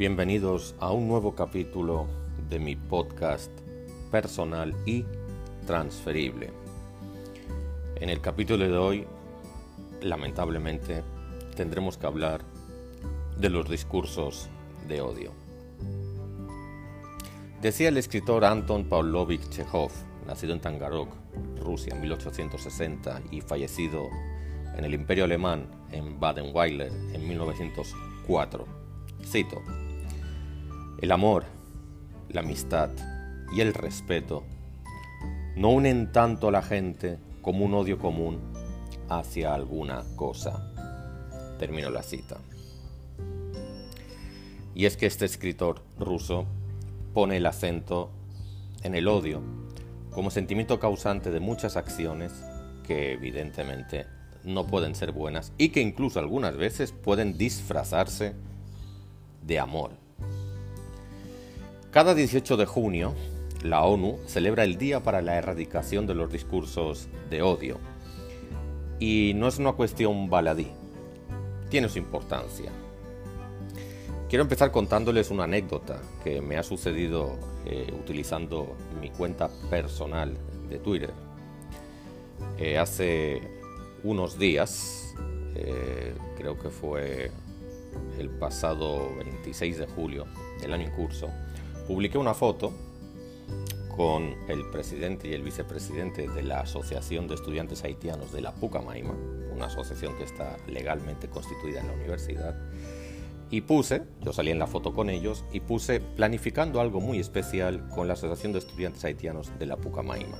Bienvenidos a un nuevo capítulo de mi podcast personal y transferible. En el capítulo de hoy, lamentablemente, tendremos que hablar de los discursos de odio. Decía el escritor Anton Pavlovich Chekhov, nacido en Tangarok, Rusia, en 1860 y fallecido en el Imperio Alemán en Baden-Württemberg en 1904. Cito, el amor, la amistad y el respeto no unen tanto a la gente como un odio común hacia alguna cosa. Termino la cita. Y es que este escritor ruso pone el acento en el odio como sentimiento causante de muchas acciones que evidentemente no pueden ser buenas y que incluso algunas veces pueden disfrazarse de amor. Cada 18 de junio, la ONU celebra el Día para la Erradicación de los Discursos de Odio. Y no es una cuestión baladí, tiene su importancia. Quiero empezar contándoles una anécdota que me ha sucedido eh, utilizando mi cuenta personal de Twitter. Eh, hace unos días, eh, creo que fue el pasado 26 de julio del año en curso, publiqué una foto con el presidente y el vicepresidente de la Asociación de Estudiantes Haitianos de la Pucamaima, una asociación que está legalmente constituida en la universidad, y puse, yo salí en la foto con ellos, y puse planificando algo muy especial con la Asociación de Estudiantes Haitianos de la Pucamaima.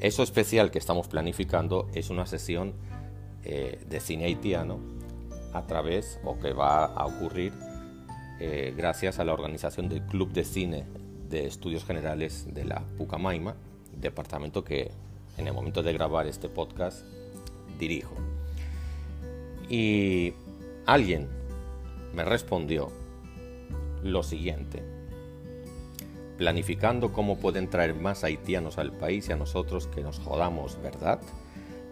Eso especial que estamos planificando es una sesión eh, de cine haitiano a través, o que va a ocurrir eh, gracias a la organización del Club de Cine de Estudios Generales de la Pucamaima, departamento que en el momento de grabar este podcast dirijo. Y alguien me respondió lo siguiente, planificando cómo pueden traer más haitianos al país y a nosotros que nos jodamos, ¿verdad?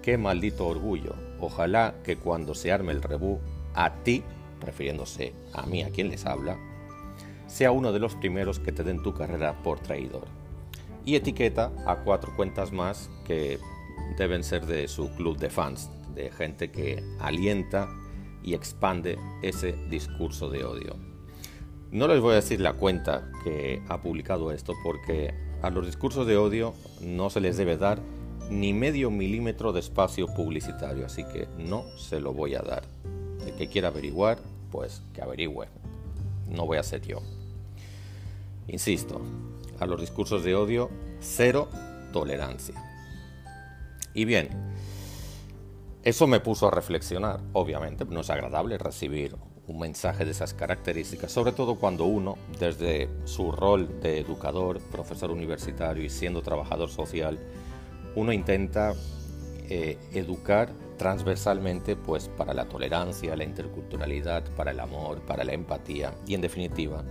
Qué maldito orgullo. Ojalá que cuando se arme el rebú, a ti refiriéndose a mí, a quien les habla, sea uno de los primeros que te den tu carrera por traidor. Y etiqueta a cuatro cuentas más que deben ser de su club de fans, de gente que alienta y expande ese discurso de odio. No les voy a decir la cuenta que ha publicado esto porque a los discursos de odio no se les debe dar ni medio milímetro de espacio publicitario, así que no se lo voy a dar. Que quiera averiguar, pues que averigüe. No voy a ser yo. Insisto, a los discursos de odio, cero tolerancia. Y bien, eso me puso a reflexionar, obviamente, no es agradable recibir un mensaje de esas características, sobre todo cuando uno, desde su rol de educador, profesor universitario y siendo trabajador social, uno intenta eh, educar transversalmente pues para la tolerancia, la interculturalidad, para el amor, para la empatía y en definitiva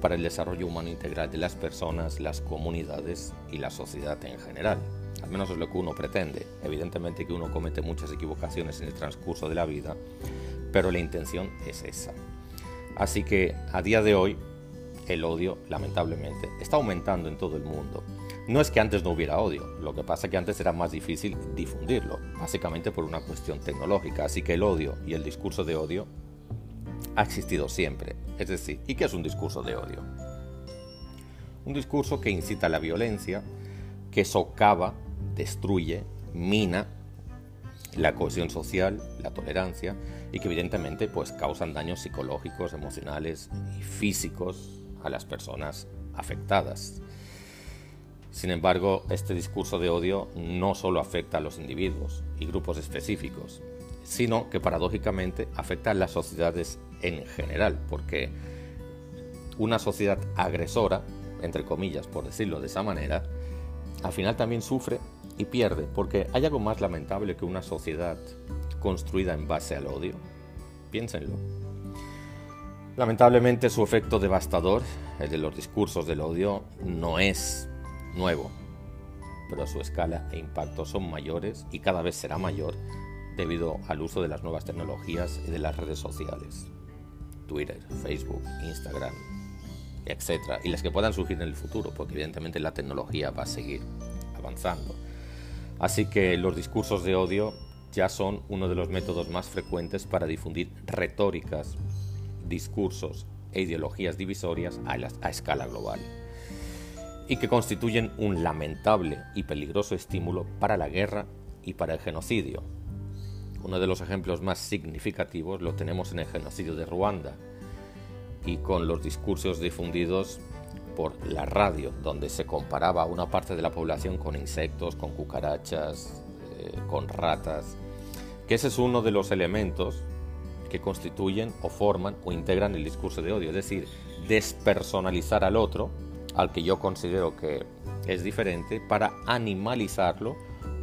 para el desarrollo humano integral de las personas, las comunidades y la sociedad en general. Al menos es lo que uno pretende. Evidentemente que uno comete muchas equivocaciones en el transcurso de la vida, pero la intención es esa. Así que a día de hoy el odio, lamentablemente, está aumentando en todo el mundo. No es que antes no hubiera odio, lo que pasa es que antes era más difícil difundirlo, básicamente por una cuestión tecnológica, así que el odio y el discurso de odio ha existido siempre. Es decir, ¿y qué es un discurso de odio? Un discurso que incita a la violencia, que socava, destruye, mina la cohesión social, la tolerancia y que evidentemente pues causan daños psicológicos, emocionales y físicos a las personas afectadas. Sin embargo, este discurso de odio no solo afecta a los individuos y grupos específicos, sino que paradójicamente afecta a las sociedades en general, porque una sociedad agresora, entre comillas, por decirlo de esa manera, al final también sufre y pierde, porque hay algo más lamentable que una sociedad construida en base al odio. Piénsenlo. Lamentablemente su efecto devastador, el de los discursos del odio, no es nuevo, pero su escala e impacto son mayores y cada vez será mayor debido al uso de las nuevas tecnologías y de las redes sociales. Twitter, Facebook, Instagram, etc. Y las que puedan surgir en el futuro, porque evidentemente la tecnología va a seguir avanzando. Así que los discursos de odio ya son uno de los métodos más frecuentes para difundir retóricas, discursos e ideologías divisorias a, a escala global y que constituyen un lamentable y peligroso estímulo para la guerra y para el genocidio. Uno de los ejemplos más significativos lo tenemos en el genocidio de Ruanda y con los discursos difundidos por la radio, donde se comparaba a una parte de la población con insectos, con cucarachas, eh, con ratas, que ese es uno de los elementos que constituyen o forman o integran el discurso de odio, es decir, despersonalizar al otro, al que yo considero que es diferente, para animalizarlo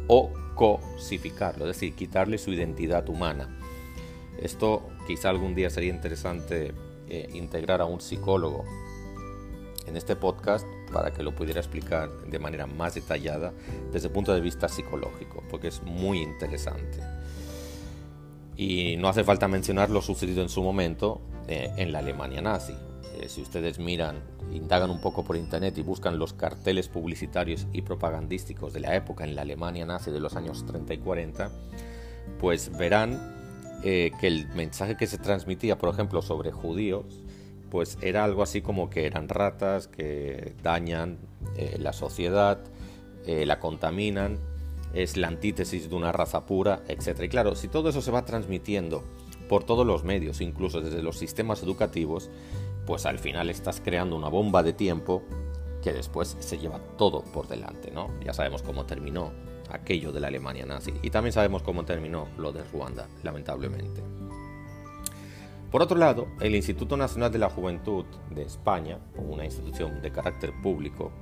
o cosificarlo, es decir, quitarle su identidad humana. Esto quizá algún día sería interesante eh, integrar a un psicólogo en este podcast para que lo pudiera explicar de manera más detallada desde el punto de vista psicológico, porque es muy interesante. Y no hace falta mencionar lo sucedido en su momento eh, en la Alemania nazi. Eh, si ustedes miran, indagan un poco por internet y buscan los carteles publicitarios y propagandísticos de la época en la Alemania nazi de los años 30 y 40, pues verán eh, que el mensaje que se transmitía, por ejemplo, sobre judíos, pues era algo así como que eran ratas que dañan la sociedad, la contaminan es la antítesis de una raza pura, etc. Y claro, si todo eso se va transmitiendo por todos los medios, incluso desde los sistemas educativos, pues al final estás creando una bomba de tiempo que después se lleva todo por delante, ¿no? Ya sabemos cómo terminó aquello de la Alemania nazi y también sabemos cómo terminó lo de Ruanda, lamentablemente. Por otro lado, el Instituto Nacional de la Juventud de España, una institución de carácter público,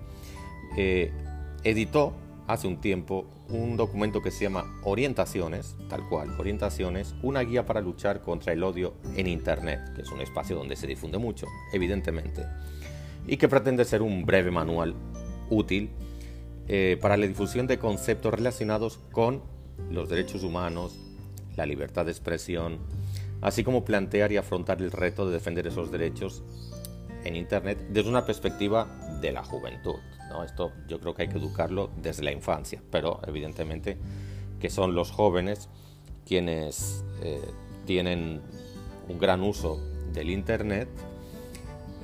eh, editó hace un tiempo un documento que se llama Orientaciones, tal cual, Orientaciones, una guía para luchar contra el odio en Internet, que es un espacio donde se difunde mucho, evidentemente, y que pretende ser un breve manual útil eh, para la difusión de conceptos relacionados con los derechos humanos, la libertad de expresión, así como plantear y afrontar el reto de defender esos derechos en Internet desde una perspectiva de la juventud. Esto yo creo que hay que educarlo desde la infancia, pero evidentemente que son los jóvenes quienes eh, tienen un gran uso del Internet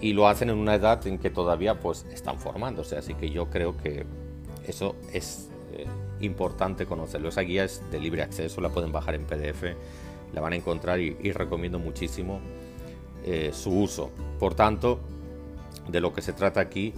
y lo hacen en una edad en que todavía pues están formándose, así que yo creo que eso es eh, importante conocerlo. Esa guía es de libre acceso, la pueden bajar en PDF, la van a encontrar y, recomiendo muchísimo eh, su uso. Por tanto, de lo que se trata aquí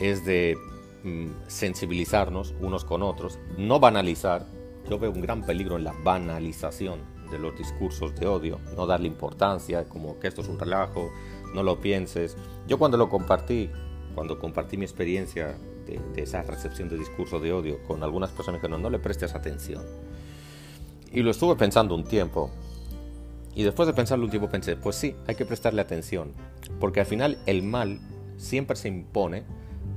es de mm, sensibilizarnos unos con otros, no banalizar. Yo veo un gran peligro en la banalización de los discursos de odio, no darle importancia, como que esto es un relajo, no lo pienses. Yo cuando lo compartí, cuando compartí mi experiencia de, esa recepción de discurso de odio con algunas personas que no, no le prestes atención. Y lo estuve pensando un tiempo. Y después de pensarlo un tiempo pensé, pues sí, hay que prestarle atención. Porque al final el mal siempre se impone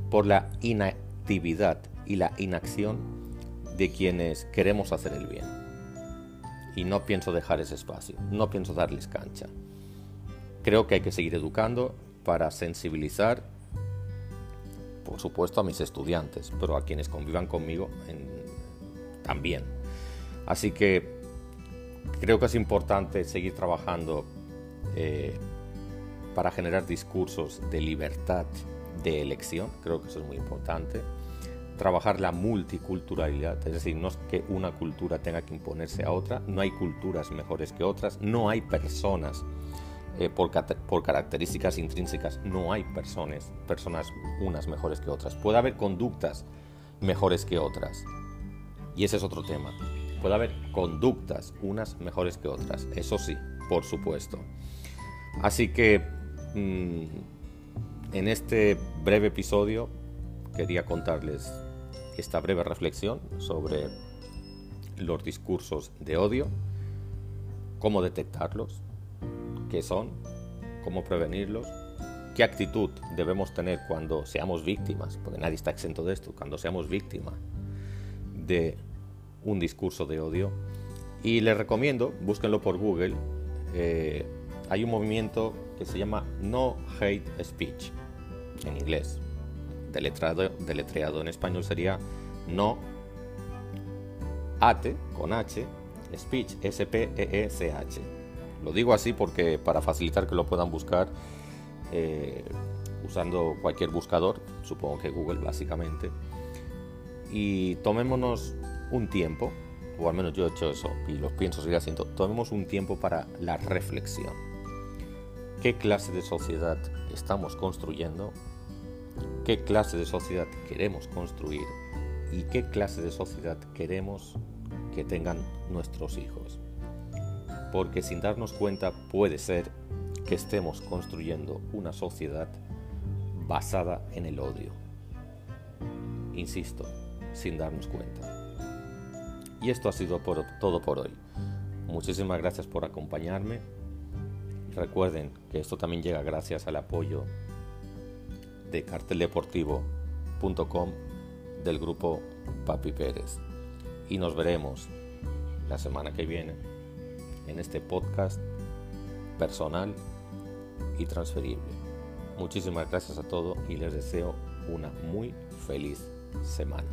por la inactividad y la inacción de quienes queremos hacer el bien. Y no pienso dejar ese espacio, no pienso darles cancha. Creo que hay que seguir educando para sensibilizar, por supuesto, a mis estudiantes, pero a quienes convivan conmigo también. Así que creo que es importante seguir trabajando eh, para generar discursos de libertad de elección, creo que eso es muy importante. Trabajar la multiculturalidad, es decir, no es que una cultura tenga que imponerse a otra, no hay culturas mejores que otras, no hay personas eh, por, por, características intrínsecas, no hay personas, personas unas mejores que otras. Puede haber conductas mejores que otras, y ese es otro tema. Puede haber conductas unas mejores que otras, eso sí, por supuesto. Así que mm, en este breve episodio quería contarles esta breve reflexión sobre los discursos de odio, cómo detectarlos, qué son, cómo prevenirlos, qué actitud debemos tener cuando seamos víctimas, porque nadie está exento de esto, cuando seamos víctimas de un discurso de odio. Y les recomiendo, búsquenlo por Google, eh, hay un movimiento que se llama No Hate Speech, en inglés. Deletreado, deletreado en español sería No Ate, con H, Speech, S-P-E-E-C-H. Lo digo así porque para facilitar que lo puedan buscar eh, usando cualquier buscador, supongo que Google básicamente, y tomémonos un tiempo, o al menos yo he hecho eso y lo pienso seguir haciendo, tomemos un tiempo para la reflexión. ¿Qué clase de sociedad estamos construyendo? ¿Qué clase de sociedad queremos construir? ¿Y qué clase de sociedad queremos que tengan nuestros hijos? Porque sin darnos cuenta puede ser que estemos construyendo una sociedad basada en el odio. Insisto, sin darnos cuenta. Y esto ha sido todo por hoy. Muchísimas gracias por acompañarme. Recuerden que esto también llega gracias al apoyo de carteldeportivo.com del grupo Papi Pérez. Y nos veremos la semana que viene en este podcast personal y transferible. Muchísimas gracias a todos y les deseo una muy feliz semana.